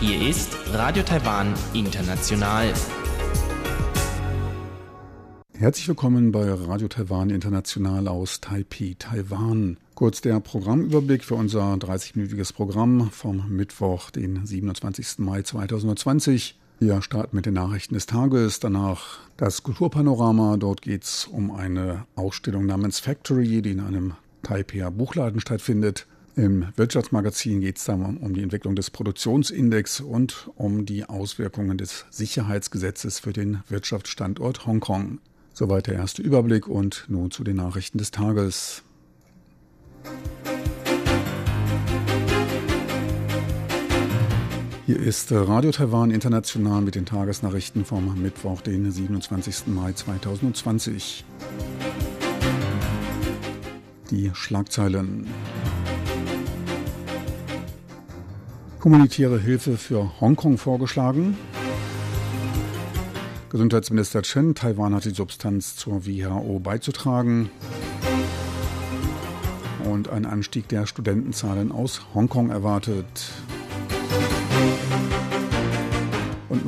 Hier ist Radio Taiwan International. Herzlich willkommen bei Radio Taiwan International aus Taipei, Taiwan. Kurz der Programmüberblick für unser 30-minütiges Programm vom Mittwoch, den 27. Mai 2020. Wir starten mit den Nachrichten des Tages, danach das Kulturpanorama. Dort geht es um eine Ausstellung namens Factory, die in einem Taipei Buchladen stattfindet. Im Wirtschaftsmagazin geht es dann um die Entwicklung des Produktionsindex und um die Auswirkungen des Sicherheitsgesetzes für den Wirtschaftsstandort Hongkong. Soweit der erste Überblick und nun zu den Nachrichten des Tages. Hier ist Radio Taiwan International mit den Tagesnachrichten vom Mittwoch, den 27. Mai 2020. Die Schlagzeilen. Humanitäre Hilfe für Hongkong vorgeschlagen. Gesundheitsminister Chen, Taiwan hat die Substanz zur WHO beizutragen. Und ein Anstieg der Studentenzahlen aus Hongkong erwartet.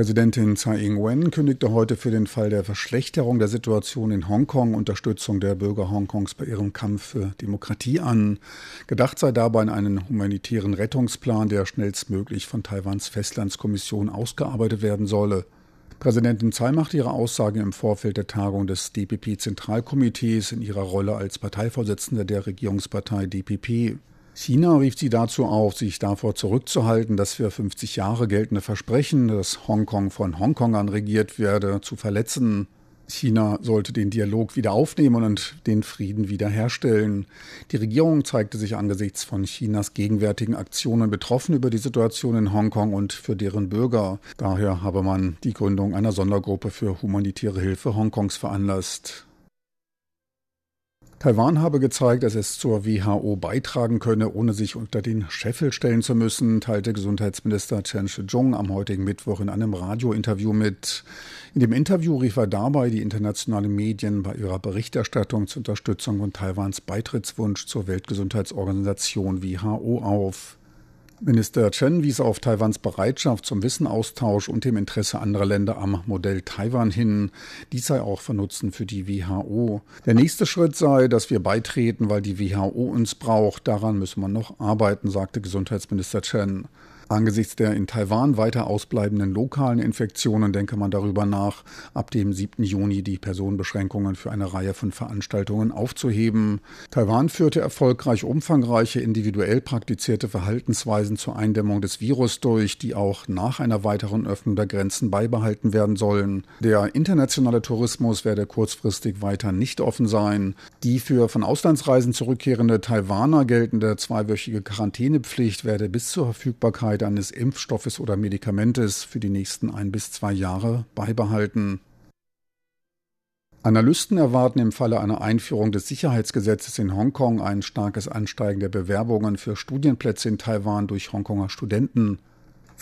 Präsidentin Tsai Ing-wen kündigte heute für den Fall der Verschlechterung der Situation in Hongkong Unterstützung der Bürger Hongkongs bei ihrem Kampf für Demokratie an. Gedacht sei dabei an einen humanitären Rettungsplan, der schnellstmöglich von Taiwans Festlandskommission ausgearbeitet werden solle. Präsidentin Tsai machte ihre Aussage im Vorfeld der Tagung des DPP-Zentralkomitees in ihrer Rolle als Parteivorsitzende der Regierungspartei DPP. China rief sie dazu auf, sich davor zurückzuhalten, das für 50 Jahre geltende Versprechen, dass Hongkong von Hongkongern regiert werde, zu verletzen. China sollte den Dialog wieder aufnehmen und den Frieden wiederherstellen. Die Regierung zeigte sich angesichts von Chinas gegenwärtigen Aktionen betroffen über die Situation in Hongkong und für deren Bürger. Daher habe man die Gründung einer Sondergruppe für humanitäre Hilfe Hongkongs veranlasst. Taiwan habe gezeigt, dass es zur WHO beitragen könne, ohne sich unter den Scheffel stellen zu müssen, teilte Gesundheitsminister Chen Shih-chung am heutigen Mittwoch in einem Radiointerview mit. In dem Interview rief er dabei die internationalen Medien bei ihrer Berichterstattung zur Unterstützung von Taiwans Beitrittswunsch zur Weltgesundheitsorganisation WHO auf. Minister Chen wies auf Taiwans Bereitschaft zum Wissenaustausch und dem Interesse anderer Länder am Modell Taiwan hin. Dies sei auch von Nutzen für die WHO. Der nächste Schritt sei, dass wir beitreten, weil die WHO uns braucht. Daran müsse man noch arbeiten, sagte Gesundheitsminister Chen. Angesichts der in Taiwan weiter ausbleibenden lokalen Infektionen denke man darüber nach, ab dem 7. Juni die Personenbeschränkungen für eine Reihe von Veranstaltungen aufzuheben. Taiwan führte erfolgreich umfangreiche individuell praktizierte Verhaltensweisen zur Eindämmung des Virus durch, die auch nach einer weiteren Öffnung der Grenzen beibehalten werden sollen. Der internationale Tourismus werde kurzfristig weiter nicht offen sein. Die für von Auslandsreisen zurückkehrende Taiwaner geltende zweiwöchige Quarantänepflicht werde bis zur Verfügbarkeit Sicherheit eines Impfstoffes oder Medikamentes für die nächsten ein bis zwei Jahre beibehalten. Analysten erwarten im Falle einer Einführung des Sicherheitsgesetzes in Hongkong ein starkes Ansteigen der Bewerbungen für Studienplätze in Taiwan durch Hongkonger Studenten.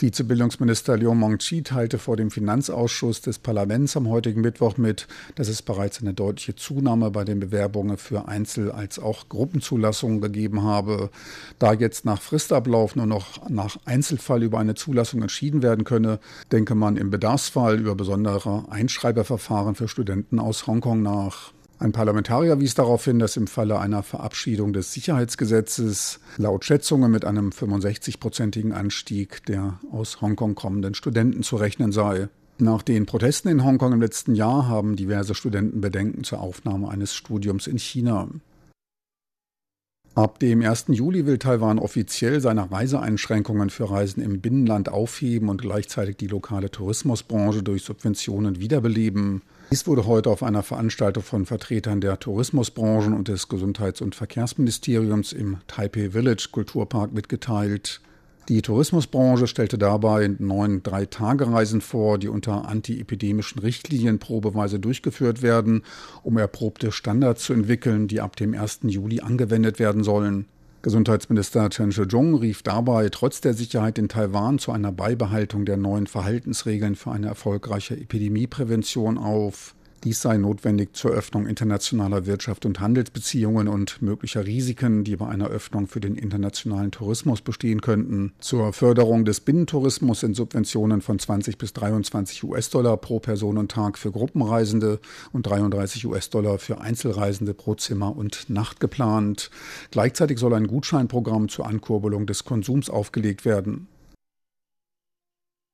Vizebildungsminister Liu Mongqi teilte vor dem Finanzausschuss des Parlaments am heutigen Mittwoch mit, dass es bereits eine deutliche Zunahme bei den Bewerbungen für Einzel- als auch Gruppenzulassungen gegeben habe. Da jetzt nach Fristablauf nur noch nach Einzelfall über eine Zulassung entschieden werden könne, denke man im Bedarfsfall über besondere Einschreiberverfahren für Studenten aus Hongkong nach. Ein Parlamentarier wies darauf hin, dass im Falle einer Verabschiedung des Sicherheitsgesetzes laut Schätzungen mit einem 65-prozentigen Anstieg der aus Hongkong kommenden Studenten zu rechnen sei. Nach den Protesten in Hongkong im letzten Jahr haben diverse Studenten Bedenken zur Aufnahme eines Studiums in China. Ab dem 1. Juli will Taiwan offiziell seine Reiseeinschränkungen für Reisen im Binnenland aufheben und gleichzeitig die lokale Tourismusbranche durch Subventionen wiederbeleben. Dies wurde heute auf einer Veranstaltung von Vertretern der Tourismusbranchen und des Gesundheits- und Verkehrsministeriums im Taipei Village Kulturpark mitgeteilt. Die Tourismusbranche stellte dabei neun Drei-Tage-Reisen vor, die unter antiepidemischen Richtlinien probeweise durchgeführt werden, um erprobte Standards zu entwickeln, die ab dem 1. Juli angewendet werden sollen. Gesundheitsminister Chen Shih-chung rief dabei trotz der Sicherheit in Taiwan zu einer Beibehaltung der neuen Verhaltensregeln für eine erfolgreiche Epidemieprävention auf. Dies sei notwendig zur Öffnung internationaler Wirtschaft und Handelsbeziehungen und möglicher Risiken, die bei einer Öffnung für den internationalen Tourismus bestehen könnten. Zur Förderung des Binnentourismus sind Subventionen von 20 bis 23 US-Dollar pro Person und Tag für Gruppenreisende und 33 US-Dollar für Einzelreisende pro Zimmer und Nacht geplant. Gleichzeitig soll ein Gutscheinprogramm zur Ankurbelung des Konsums aufgelegt werden.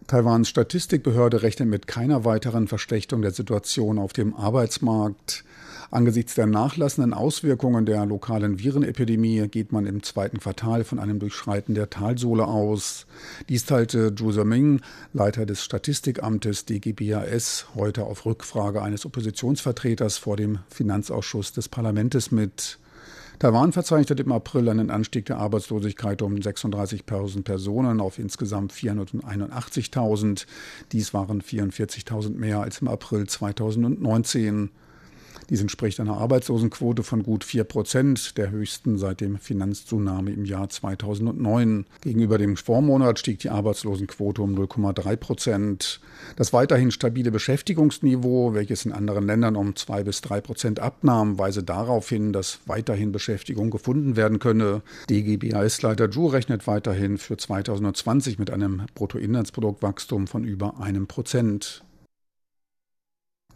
Taiwans Statistikbehörde rechnet mit keiner weiteren Verschlechterung der Situation auf dem Arbeitsmarkt. Angesichts der nachlassenden Auswirkungen der lokalen Virenepidemie geht man im zweiten Quartal von einem Durchschreiten der Talsohle aus. Dies teilte Zhu Zeming, Leiter des Statistikamtes DGBAS, heute auf Rückfrage eines Oppositionsvertreters vor dem Finanzausschuss des Parlaments mit. Taiwan verzeichnet im April einen Anstieg der Arbeitslosigkeit um 36.000 Personen auf insgesamt 481.000. Dies waren 44.000 mehr als im April 2019. Dies entspricht einer Arbeitslosenquote von gut 4 Prozent, der höchsten seit dem Finanztsunami im Jahr 2009. Gegenüber dem Vormonat stieg die Arbeitslosenquote um 0,3 Prozent. Das weiterhin stabile Beschäftigungsniveau, welches in anderen Ländern um 2 bis 3 Prozent abnahm, weise darauf hin, dass weiterhin Beschäftigung gefunden werden könne. DGBAS-Leiter Zhu rechnet weiterhin für 2020 mit einem Bruttoinlandsproduktwachstum von über einem Prozent.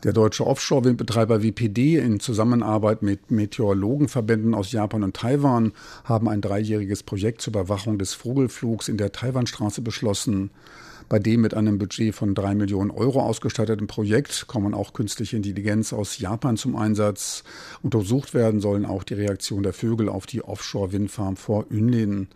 Der deutsche Offshore-Windbetreiber WPD in Zusammenarbeit mit Meteorologenverbänden aus Japan und Taiwan haben ein dreijähriges Projekt zur Überwachung des Vogelflugs in der Taiwanstraße beschlossen. Bei dem mit einem Budget von drei Millionen Euro ausgestatteten Projekt kommen auch künstliche Intelligenz aus Japan zum Einsatz. Untersucht werden sollen auch die Reaktion der Vögel auf die Offshore-Windfarm vor Ünlin.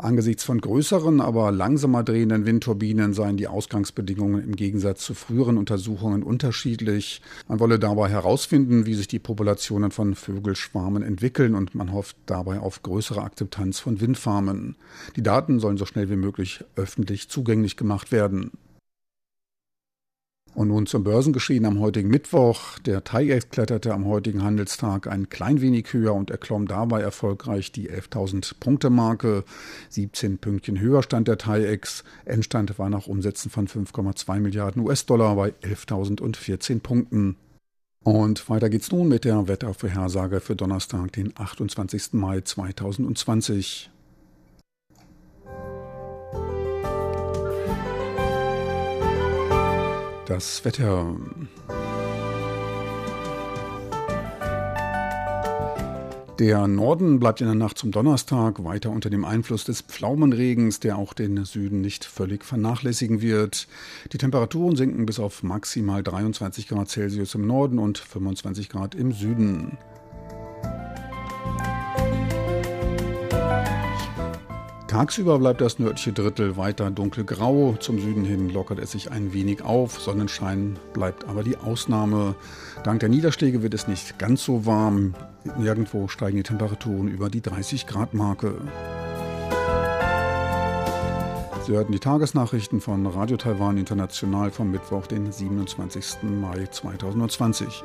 Angesichts von größeren, aber langsamer drehenden Windturbinen seien die Ausgangsbedingungen im Gegensatz zu früheren Untersuchungen unterschiedlich. Man wolle dabei herausfinden, wie sich die Populationen von Vögelschwarmen entwickeln und man hofft dabei auf größere Akzeptanz von Windfarmen. Die Daten sollen so schnell wie möglich öffentlich zugänglich gemacht werden. Und nun zum Börsengeschehen am heutigen Mittwoch. Der TAIEX kletterte am heutigen Handelstag ein klein wenig höher und erklomm dabei erfolgreich die 11.000 Punkte Marke. 17 Pünktchen höher stand der TAIEX. Endstand war nach Umsätzen von 5,2 Milliarden US-Dollar bei 11.014 Punkten. Und weiter geht's nun mit der Wettervorhersage für Donnerstag, den 28. Mai 2020. Das Wetter. Der Norden bleibt in der Nacht zum Donnerstag weiter unter dem Einfluss des Pflaumenregens, der auch den Süden nicht völlig vernachlässigen wird. Die Temperaturen sinken bis auf maximal 23 Grad Celsius im Norden und 25 Grad im Süden. Tagsüber bleibt das nördliche Drittel weiter dunkelgrau. Zum Süden hin lockert es sich ein wenig auf. Sonnenschein bleibt aber die Ausnahme. Dank der Niederschläge wird es nicht ganz so warm. Nirgendwo steigen die Temperaturen über die 30 Grad Marke. Sie hörten die Tagesnachrichten von Radio Taiwan International vom Mittwoch, den 27. Mai 2020.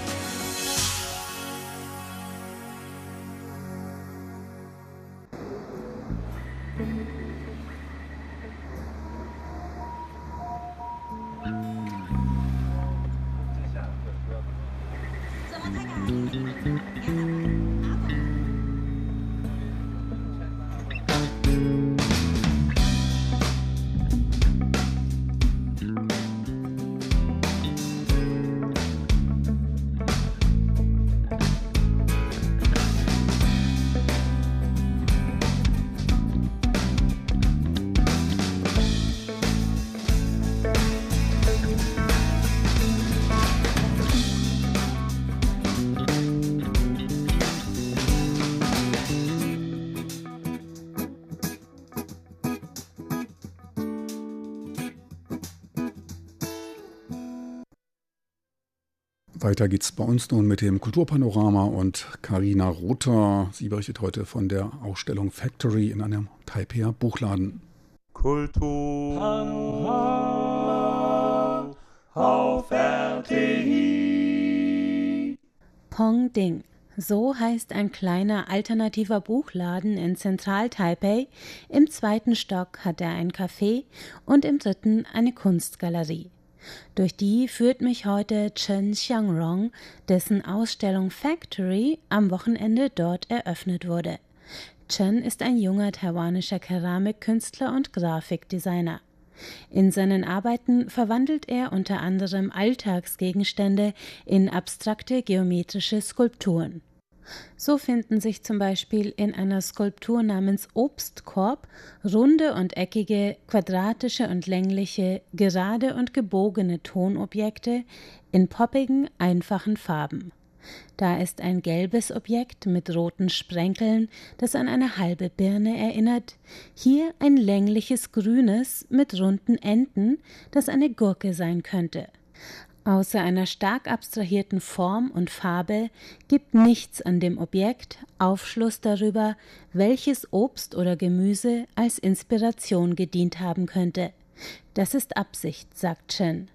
Weiter geht's bei uns nun mit dem Kulturpanorama und Karina Rother. Sie berichtet heute von der Ausstellung Factory in einem Taipei Buchladen. Kultur auf RTI. Pong Ding. So heißt ein kleiner alternativer Buchladen in Zentral-Taipei. Im zweiten Stock hat er ein Café und im dritten eine Kunstgalerie. Durch die führt mich heute Chen Xiangrong, dessen Ausstellung Factory am Wochenende dort eröffnet wurde. Chen ist ein junger taiwanischer Keramikkünstler und Grafikdesigner. In seinen Arbeiten verwandelt er unter anderem Alltagsgegenstände in abstrakte geometrische Skulpturen. So finden sich zum Beispiel in einer Skulptur namens Obstkorb runde und eckige, quadratische und längliche, gerade und gebogene Tonobjekte in poppigen, einfachen Farben. Da ist ein gelbes Objekt mit roten Sprenkeln, das an eine halbe Birne erinnert, hier ein längliches grünes mit runden Enden, das eine Gurke sein könnte. Außer einer stark abstrahierten Form und Farbe gibt nichts an dem Objekt Aufschluss darüber, welches Obst oder Gemüse als Inspiration gedient haben könnte. Das ist Absicht, sagt Chen.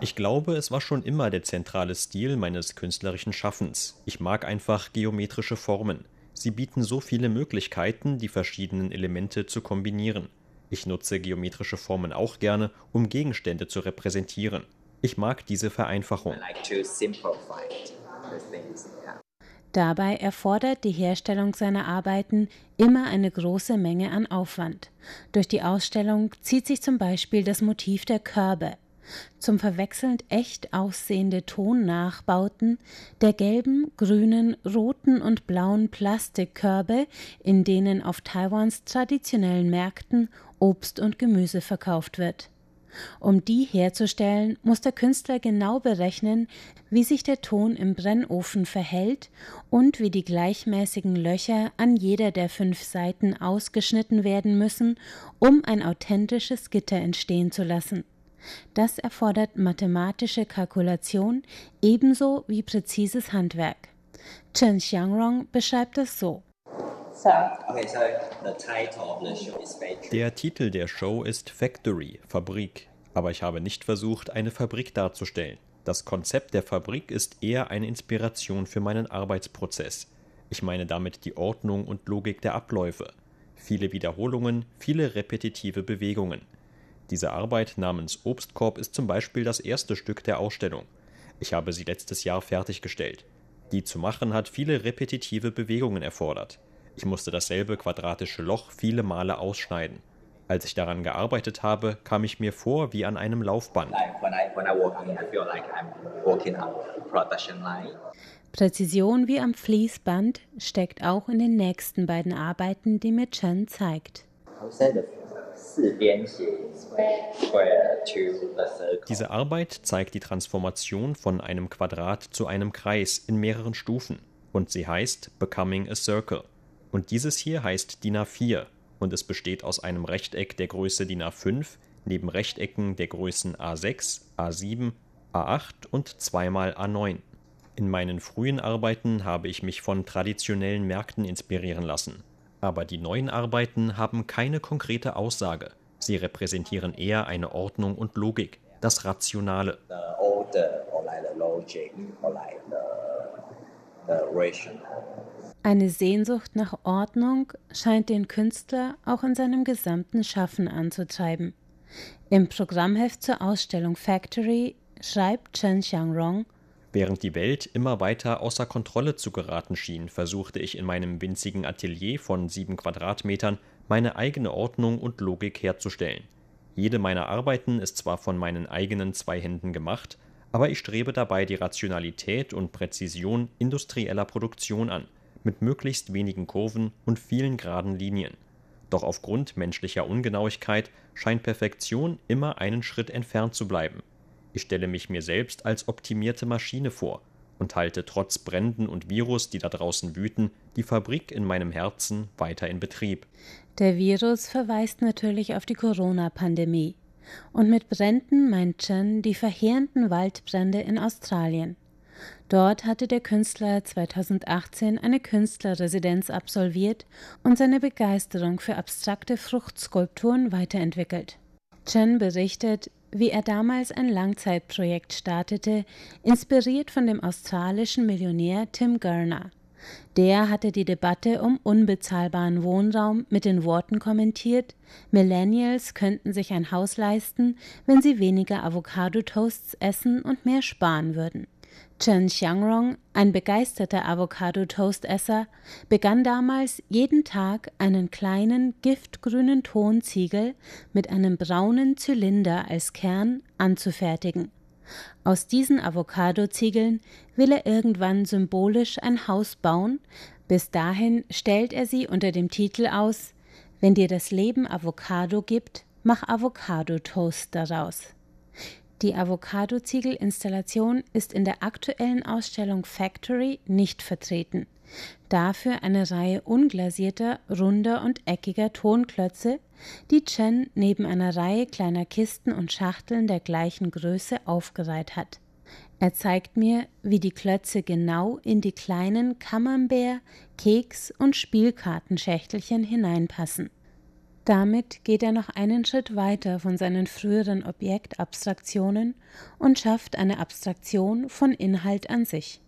Ich glaube, es war schon immer der zentrale Stil meines künstlerischen Schaffens. Ich mag einfach geometrische Formen. Sie bieten so viele Möglichkeiten, die verschiedenen Elemente zu kombinieren. Ich nutze geometrische Formen auch gerne, um Gegenstände zu repräsentieren. Ich mag diese Vereinfachung. Dabei erfordert die Herstellung seiner Arbeiten immer eine große Menge an Aufwand. Durch die Ausstellung zieht sich zum Beispiel das Motiv der Körbe, zum verwechselnd echt aussehende Tonnachbauten der gelben, grünen, roten und blauen Plastikkörbe, in denen auf Taiwans traditionellen Märkten Obst und Gemüse verkauft wird. Um die herzustellen, muss der Künstler genau berechnen, wie sich der Ton im Brennofen verhält und wie die gleichmäßigen Löcher an jeder der fünf Seiten ausgeschnitten werden müssen, um ein authentisches Gitter entstehen zu lassen. Das erfordert mathematische Kalkulation ebenso wie präzises Handwerk. Chen Xiangrong beschreibt es so. Der Titel der Show ist Factory, Fabrik. Aber ich habe nicht versucht, eine Fabrik darzustellen. Das Konzept der Fabrik ist eher eine Inspiration für meinen Arbeitsprozess. Ich meine damit die Ordnung und Logik der Abläufe. Viele Wiederholungen, viele repetitive Bewegungen. Diese Arbeit namens Obstkorb ist zum Beispiel das erste Stück der Ausstellung. Ich habe sie letztes Jahr fertiggestellt. Die zu machen hat viele repetitive Bewegungen erfordert. Ich musste dasselbe quadratische Loch viele Male ausschneiden. Als ich daran gearbeitet habe, kam ich mir vor wie an einem Laufband. Präzision wie am Fließband steckt auch in den nächsten beiden Arbeiten, die mir Chen zeigt. Diese Arbeit zeigt die Transformation von einem Quadrat zu einem Kreis in mehreren Stufen und sie heißt Becoming a Circle. Und dieses hier heißt DIN A4 und es besteht aus einem Rechteck der Größe DIN A5 neben Rechtecken der Größen A6, A7, A8 und zweimal A9. In meinen frühen Arbeiten habe ich mich von traditionellen Märkten inspirieren lassen. Aber die neuen Arbeiten haben keine konkrete Aussage. Sie repräsentieren eher eine Ordnung und Logik, das Rationale. Eine Sehnsucht nach Ordnung scheint den Künstler auch in seinem gesamten Schaffen anzutreiben. Im Programmheft zur Ausstellung Factory schreibt Chen Xiangrong Während die Welt immer weiter außer Kontrolle zu geraten schien, versuchte ich in meinem winzigen Atelier von sieben Quadratmetern meine eigene Ordnung und Logik herzustellen. Jede meiner Arbeiten ist zwar von meinen eigenen zwei Händen gemacht, aber ich strebe dabei die Rationalität und Präzision industrieller Produktion an, mit möglichst wenigen Kurven und vielen geraden Linien. Doch aufgrund menschlicher Ungenauigkeit scheint Perfektion immer einen Schritt entfernt zu bleiben. Ich stelle mich mir selbst als optimierte Maschine vor, und halte trotz Bränden und Virus, die da draußen wüten, die Fabrik in meinem Herzen weiter in Betrieb. Der Virus verweist natürlich auf die Corona-Pandemie. Und mit Bränden meint Chen die verheerenden Waldbrände in Australien. Dort hatte der Künstler 2018 eine Künstlerresidenz absolviert und seine Begeisterung für abstrakte Fruchtskulpturen weiterentwickelt. Chen berichtet, wie er damals ein Langzeitprojekt startete, inspiriert von dem australischen Millionär Tim Gurner. Der hatte die Debatte um unbezahlbaren Wohnraum mit den Worten kommentiert, Millennials könnten sich ein Haus leisten, wenn sie weniger Avocado-Toasts essen und mehr sparen würden. Chen Xiangrong, ein begeisterter Avocado-Toast-Esser, begann damals jeden Tag einen kleinen giftgrünen Tonziegel mit einem braunen Zylinder als Kern anzufertigen. Aus diesen Avocado-Ziegeln will er irgendwann symbolisch ein Haus bauen, bis dahin stellt er sie unter dem Titel aus Wenn dir das Leben Avocado gibt, mach Avocado-Toast daraus. Die Avocado-Ziegel-Installation ist in der aktuellen Ausstellung Factory nicht vertreten. Dafür eine Reihe unglasierter, runder und eckiger Tonklötze, die Chen neben einer Reihe kleiner Kisten und Schachteln der gleichen Größe aufgereiht hat. Er zeigt mir, wie die Klötze genau in die kleinen Camembert, Keks und Spielkartenschächtelchen hineinpassen. Damit geht er noch einen Schritt weiter von seinen früheren Objektabstraktionen und schafft eine Abstraktion von Inhalt an sich.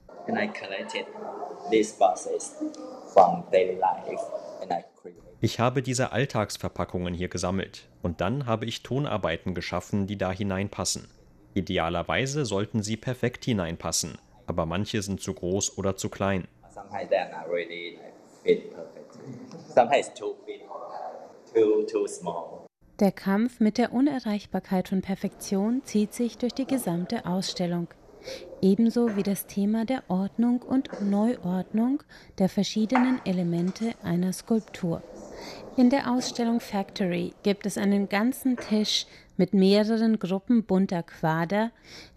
Ich habe diese Alltagsverpackungen hier gesammelt und dann habe ich Tonarbeiten geschaffen, die da hineinpassen. Idealerweise sollten sie perfekt hineinpassen, aber manche sind zu groß oder zu klein. Sometimes too big too, too small. Der Kampf mit der Unerreichbarkeit von Perfektion zieht sich durch die gesamte Ausstellung, ebenso wie das Thema der Ordnung und Neuordnung der verschiedenen Elemente einer Skulptur. In der Ausstellung Factory gibt es einen ganzen Tisch mit mehreren Gruppen bunter Quader,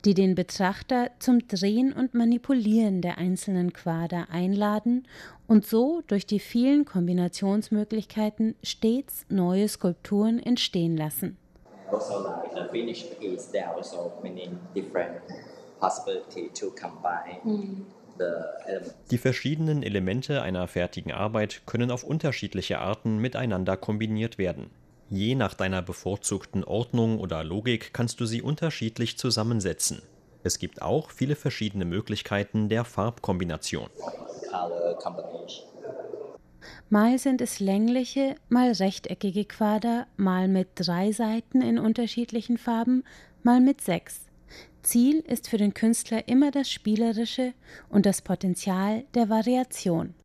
die den Betrachter zum Drehen und Manipulieren der einzelnen Quader einladen und so durch die vielen Kombinationsmöglichkeiten stets neue Skulpturen entstehen lassen. Also like the finished piece, there are also many different possibility to combine. Mm. Die verschiedenen Elemente einer fertigen Arbeit können auf unterschiedliche Arten miteinander kombiniert werden. Je nach deiner bevorzugten Ordnung oder Logik kannst du sie unterschiedlich zusammensetzen. Es gibt auch viele verschiedene Möglichkeiten der Farbkombination. Mal sind es längliche, mal rechteckige Quader, mal mit drei Seiten in unterschiedlichen Farben, mal mit sechs. Ziel ist für den Künstler immer das Spielerische und das Potenzial der Variation.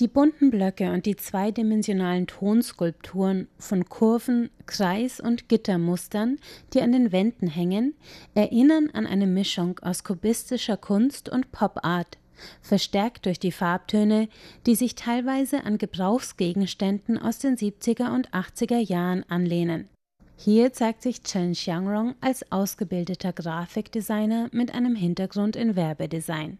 Die bunten Blöcke und die zweidimensionalen Tonskulpturen von Kurven, Kreis- und Gittermustern, die an den Wänden hängen, erinnern an eine Mischung aus kubistischer Kunst und Pop-Art, verstärkt durch die Farbtöne, die sich teilweise an Gebrauchsgegenständen aus den 70er und 80er Jahren anlehnen. Hier zeigt sich Chen Xiangrong als ausgebildeter Grafikdesigner mit einem Hintergrund in Werbedesign.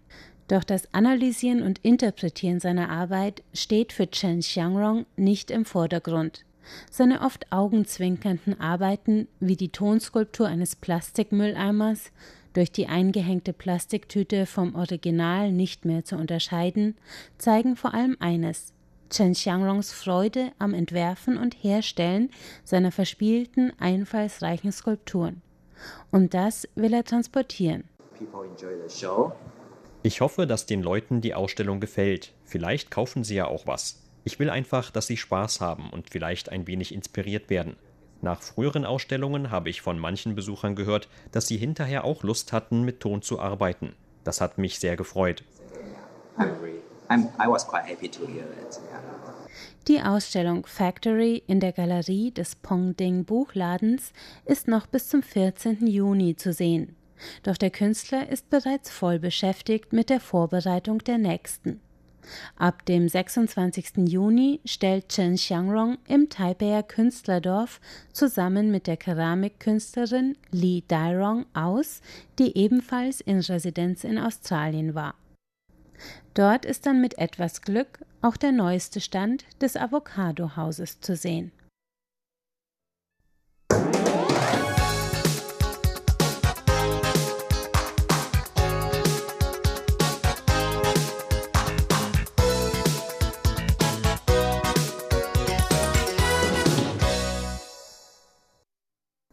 Doch das Analysieren und Interpretieren seiner Arbeit steht für Chen Xiangrong nicht im Vordergrund. Seine oft augenzwinkernden Arbeiten, wie die Tonskulptur eines Plastikmülleimers, durch die eingehängte Plastiktüte vom Original nicht mehr zu unterscheiden, zeigen vor allem eines: Chen Xiangrongs Freude am Entwerfen und Herstellen seiner verspielten, einfallsreichen Skulpturen. Und das will er transportieren. Ich hoffe, dass den Leuten die Ausstellung gefällt. Vielleicht kaufen sie ja auch was. Ich will einfach, dass sie Spaß haben und vielleicht ein wenig inspiriert werden. Nach früheren Ausstellungen habe ich von manchen Besuchern gehört, dass sie hinterher auch Lust hatten, mit Ton zu arbeiten. Das hat mich sehr gefreut. Die Ausstellung Factory in der Galerie des Pongding Buchladens ist noch bis zum 14. Juni zu sehen. Doch der Künstler ist bereits voll beschäftigt mit der Vorbereitung der nächsten. Ab dem 26. Juni stellt Chen Xiangrong im Taipeier Künstlerdorf zusammen mit der Keramikkünstlerin Li Dairong aus, die ebenfalls in Residenz in Australien war Dort ist dann mit etwas Glück auch der neueste Stand des Avocado-Hauses zu sehen.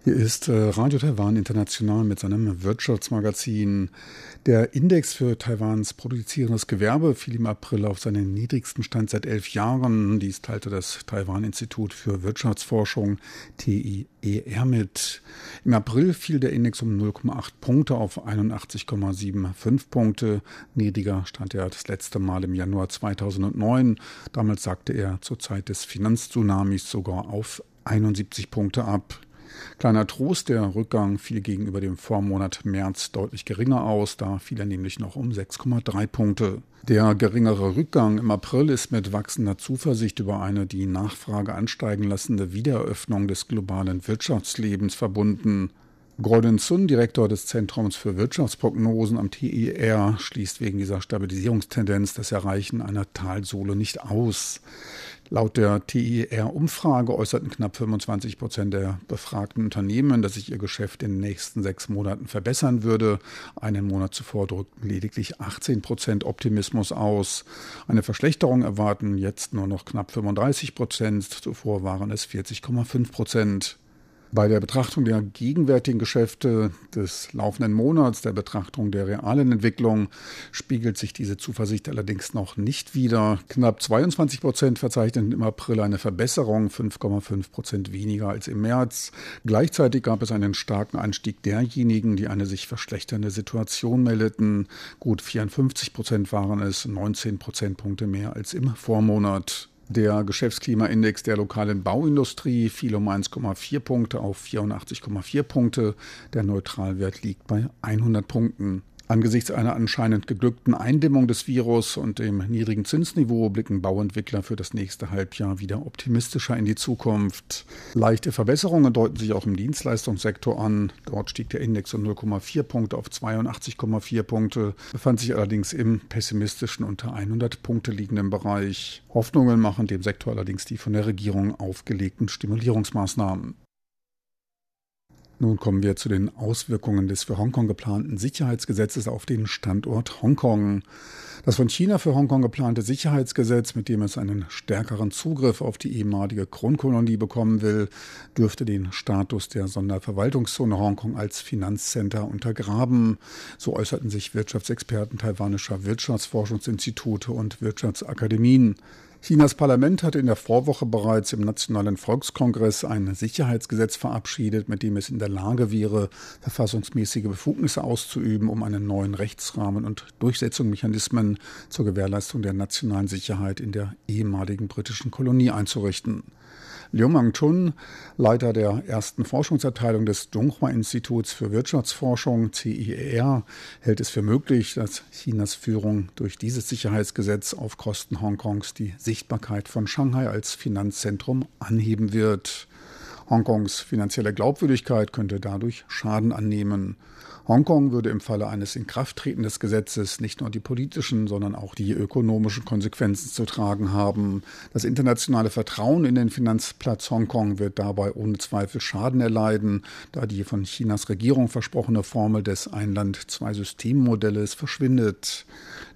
Hier ist äh, Radio Taiwan International mit seinem Wirtschaftsmagazin. Der Index für Taiwans produzierendes Gewerbe fiel im April auf seinen niedrigsten Stand seit elf Jahren. Dies teilte das Taiwan-Institut für Wirtschaftsforschung TIER mit. Im April fiel der Index um 0,8 Punkte auf 81,75 Punkte. Niedriger stand er das letzte Mal im Januar 2009. Damals sagte er zur Zeit des Finanztsunamis sogar auf 71 Punkte ab. Kleiner Trost, der Rückgang fiel gegenüber dem Vormonat März deutlich geringer aus, da fiel er nämlich noch um 6,3 Punkte. Der geringere Rückgang im April ist mit wachsender Zuversicht über eine die Nachfrage ansteigen lassende Wiedereröffnung des globalen Wirtschaftslebens verbunden. Gordon Sun, Direktor des Zentrums für Wirtschaftsprognosen am TIR, schließt wegen dieser Stabilisierungstendenz das Erreichen einer Talsohle nicht aus. Laut der TIR-Umfrage äußerten knapp 25 Prozent der befragten Unternehmen, dass sich ihr Geschäft in den nächsten sechs Monaten verbessern würde. Einen Monat zuvor drückten lediglich 18 Prozent Optimismus aus. Eine Verschlechterung erwarten jetzt nur noch knapp 35 Prozent. Zuvor waren es 40,5 Prozent. Bei der Betrachtung der gegenwärtigen Geschäfte des laufenden Monats, der Betrachtung der realen Entwicklung, spiegelt sich diese Zuversicht allerdings noch nicht wider. Knapp 22 Prozent verzeichnen im April eine Verbesserung, 5,5 Prozent weniger als im März. Gleichzeitig gab es einen starken Anstieg derjenigen, die eine sich verschlechternde Situation meldeten. Gut 54 Prozent waren es, 19 Prozentpunkte mehr als im Vormonat. Der Geschäftsklimaindex der lokalen Bauindustrie fiel um 1,4 Punkte auf 84,4 Punkte. Der Neutralwert liegt bei 100 Punkten. Angesichts einer anscheinend geglückten Eindämmung des Virus und dem niedrigen Zinsniveau blicken Bauentwickler für das nächste Halbjahr wieder optimistischer in die Zukunft. Leichte Verbesserungen deuten sich auch im Dienstleistungssektor an. Dort stieg der Index um 0,4 Punkte auf 82,4 Punkte, befand sich allerdings im pessimistischen unter 100 Punkte liegenden Bereich. Hoffnungen machen dem Sektor allerdings die von der Regierung aufgelegten Stimulierungsmaßnahmen. Nun kommen wir zu den Auswirkungen des für Hongkong geplanten Sicherheitsgesetzes auf den Standort Hongkong. Das von China für Hongkong geplante Sicherheitsgesetz, mit dem es einen stärkeren Zugriff auf die ehemalige Kronkolonie bekommen will, dürfte den Status der Sonderverwaltungszone Hongkong als Finanzcenter untergraben. So äußerten sich Wirtschaftsexperten taiwanischer Wirtschaftsforschungsinstitute und Wirtschaftsakademien. Chinas Parlament hatte in der Vorwoche bereits im Nationalen Volkskongress ein Sicherheitsgesetz verabschiedet, mit dem es in der Lage wäre, verfassungsmäßige Befugnisse auszuüben, um einen neuen Rechtsrahmen und Durchsetzungsmechanismen zur Gewährleistung der nationalen Sicherheit in der ehemaligen britischen Kolonie einzurichten. Liu Mang-chun, Leiter der ersten Forschungsabteilung des Zhonghua-Instituts für Wirtschaftsforschung CIER, hält es für möglich, dass Chinas Führung durch dieses Sicherheitsgesetz auf Kosten Hongkongs die Sichtbarkeit von Shanghai als Finanzzentrum anheben wird. Hongkongs finanzielle Glaubwürdigkeit könnte dadurch Schaden annehmen. Hongkong würde im Falle eines Inkrafttreten des Gesetzes nicht nur die politischen, sondern auch die ökonomischen Konsequenzen zu tragen haben. Das internationale Vertrauen in den Finanzplatz Hongkong wird dabei ohne Zweifel Schaden erleiden, da die von Chinas Regierung versprochene Formel des Ein-Land-Zwei-System-Modells verschwindet.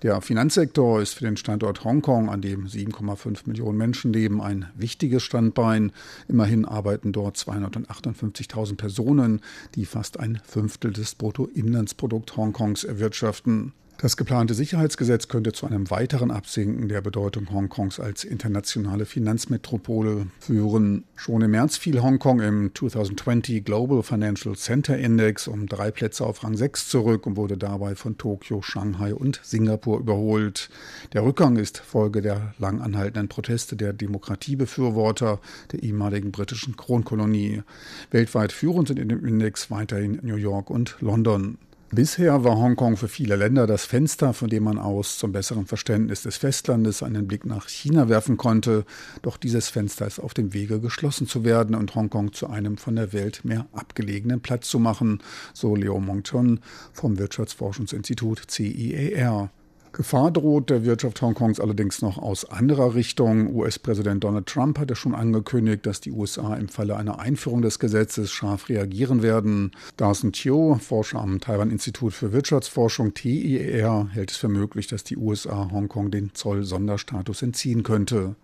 Der Finanzsektor ist für den Standort Hongkong, an dem 7,5 Millionen Menschen leben, ein wichtiges Standbein. Immerhin arbeiten dort 258.000 Personen, die fast ein Fünftel des Brutto Bruttoinlandsprodukt Hongkongs erwirtschaften. Das geplante Sicherheitsgesetz könnte zu einem weiteren Absinken der Bedeutung Hongkongs als internationale Finanzmetropole führen. Schon im März fiel Hongkong im 2020 Global Financial Center Index um drei Plätze auf Rang 6 zurück und wurde dabei von Tokio, Shanghai und Singapur überholt. Der Rückgang ist Folge der lang anhaltenden Proteste der Demokratiebefürworter der ehemaligen britischen Kronkolonie. Weltweit führend sind in dem Index weiterhin New York und London. Bisher war Hongkong für viele Länder das Fenster, von dem man aus zum besseren Verständnis des Festlandes einen Blick nach China werfen konnte. Doch dieses Fenster ist auf dem Wege geschlossen zu werden und Hongkong zu einem von der Welt mehr abgelegenen Platz zu machen, so Leo Mongchon vom Wirtschaftsforschungsinstitut CIAR. Gefahr droht der Wirtschaft Hongkongs allerdings noch aus anderer Richtung. US-Präsident Donald Trump hatte schon angekündigt, dass die USA im Falle einer Einführung des Gesetzes scharf reagieren werden. Darson Tio, Forscher am Taiwan-Institut für Wirtschaftsforschung TIER, hält es für möglich, dass die USA Hongkong den Zoll-Sonderstatus entziehen könnte.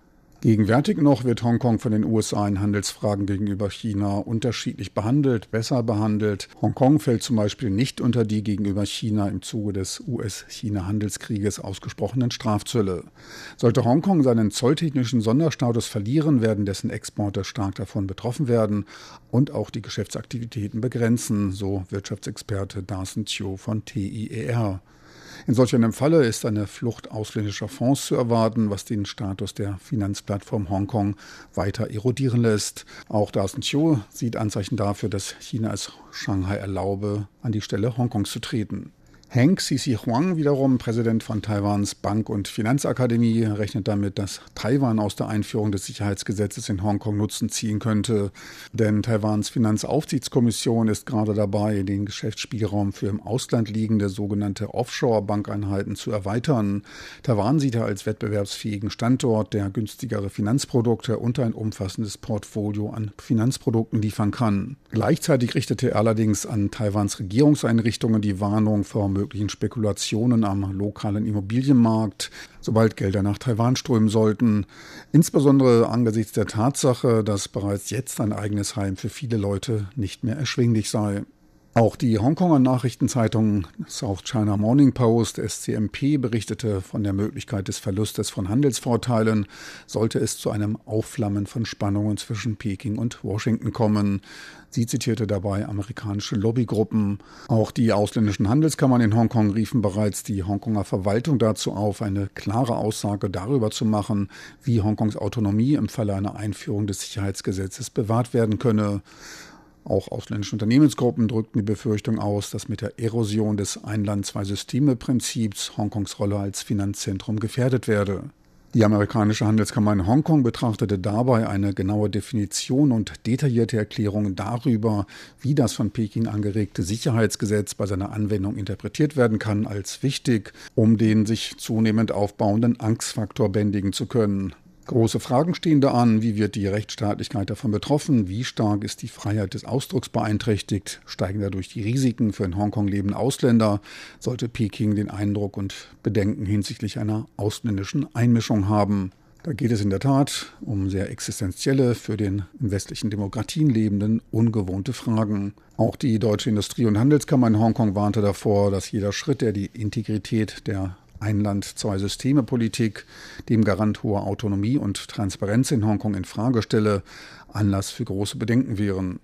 Gegenwärtig noch wird Hongkong von den USA in Handelsfragen gegenüber China unterschiedlich behandelt, besser behandelt. Hongkong fällt zum Beispiel nicht unter die gegenüber China im Zuge des US-China-Handelskrieges ausgesprochenen Strafzölle. Sollte Hongkong seinen zolltechnischen Sonderstatus verlieren, werden dessen Exporte stark davon betroffen werden und auch die Geschäftsaktivitäten begrenzen, so Wirtschaftsexperte Darson Chiu von TIER. In solch einem Falle ist eine Flucht ausländischer Fonds zu erwarten, was den Status der Finanzplattform Hongkong weiter erodieren lässt. Auch Darson Chiu sieht Anzeichen dafür, dass China es Shanghai erlaube, an die Stelle Hongkongs zu treten. Heng Sisi Huang, wiederum Präsident von Taiwans Bank- und Finanzakademie, rechnet damit, dass Taiwan aus der Einführung des Sicherheitsgesetzes in Hongkong Nutzen ziehen könnte. Denn Taiwans Finanzaufsichtskommission ist gerade dabei, den Geschäftsspielraum für im Ausland liegende sogenannte Offshore-Bankeinheiten zu erweitern. Taiwan sieht er als wettbewerbsfähigen Standort, der günstigere Finanzprodukte und ein umfassendes Portfolio an Finanzprodukten liefern kann. Gleichzeitig richtete er allerdings an Taiwans Regierungseinrichtungen die Warnung vor möglichen Spekulationen am lokalen Immobilienmarkt, sobald Gelder nach Taiwan strömen sollten. Insbesondere angesichts der Tatsache, dass bereits jetzt ein eigenes Heim für viele Leute nicht mehr erschwinglich sei. Auch die Hongkonger Nachrichtenzeitung South China Morning Post SCMP berichtete von der Möglichkeit des Verlustes von Handelsvorteilen, sollte es zu einem Aufflammen von Spannungen zwischen Peking und Washington kommen. Sie zitierte dabei amerikanische Lobbygruppen. Auch die ausländischen Handelskammern in Hongkong riefen bereits die Hongkonger Verwaltung dazu auf, eine klare Aussage darüber zu machen, wie Hongkongs Autonomie im Falle einer Einführung des Sicherheitsgesetzes bewahrt werden könne. Auch ausländische Unternehmensgruppen drückten die Befürchtung aus, dass mit der Erosion des Ein-Land-Zwei-Systeme-Prinzips Hongkongs Rolle als Finanzzentrum gefährdet werde. Die amerikanische Handelskammer in Hongkong betrachtete dabei eine genaue Definition und detaillierte Erklärung darüber, wie das von Peking angeregte Sicherheitsgesetz bei seiner Anwendung interpretiert werden kann, als wichtig, um den sich zunehmend aufbauenden Angstfaktor bändigen zu können. Große Fragen stehen da an. Wie wird die Rechtsstaatlichkeit davon betroffen? Wie stark ist die Freiheit des Ausdrucks beeinträchtigt? Steigen dadurch die Risiken für in Hongkong lebende Ausländer? Sollte Peking den Eindruck und Bedenken hinsichtlich einer ausländischen Einmischung haben? Da geht es in der Tat um sehr existenzielle, für den in westlichen Demokratien lebenden, ungewohnte Fragen. Auch die Deutsche Industrie- und Handelskammer in Hongkong warnte davor, dass jeder Schritt, der die Integrität der ein Land, zwei Systeme Politik, dem Garant hoher Autonomie und Transparenz in Hongkong in Frage stelle, Anlass für große Bedenken wären.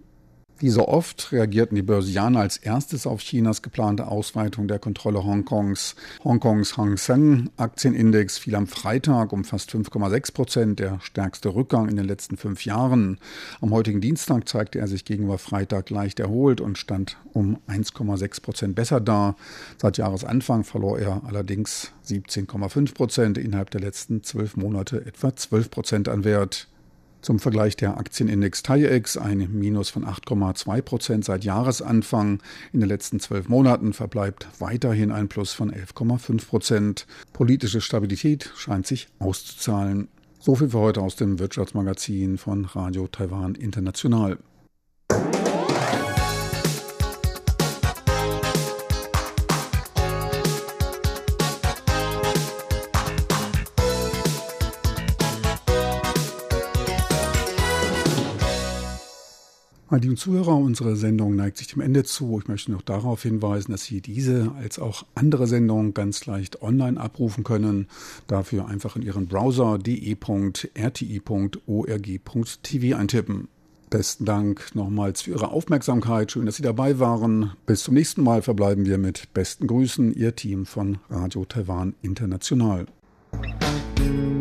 Wie so oft reagierten die Börsianer als erstes auf Chinas geplante Ausweitung der Kontrolle Hongkongs. Hongkongs Hang Seng Aktienindex fiel am Freitag um fast 5,6 Prozent, der stärkste Rückgang in den letzten fünf Jahren. Am heutigen Dienstag zeigte er sich gegenüber Freitag leicht erholt und stand um 1,6 Prozent besser da. Seit Jahresanfang verlor er allerdings 17,5 Prozent, innerhalb der letzten zwölf Monate etwa 12 Prozent an Wert. Zum Vergleich der Aktienindex TAIEX ein Minus von 8,2 Prozent seit Jahresanfang. In den letzten zwölf Monaten verbleibt weiterhin ein Plus von 11,5 Prozent. Politische Stabilität scheint sich auszuzahlen. So viel für heute aus dem Wirtschaftsmagazin von Radio Taiwan International. Meine lieben Zuhörer, unsere Sendung neigt sich dem Ende zu. Ich möchte noch darauf hinweisen, dass Sie diese als auch andere Sendungen ganz leicht online abrufen können. Dafür einfach in Ihren Browser de.rti.org.tv eintippen. Besten Dank nochmals für Ihre Aufmerksamkeit. Schön, dass Sie dabei waren. Bis zum nächsten Mal verbleiben wir mit besten Grüßen, Ihr Team von Radio Taiwan International. Musik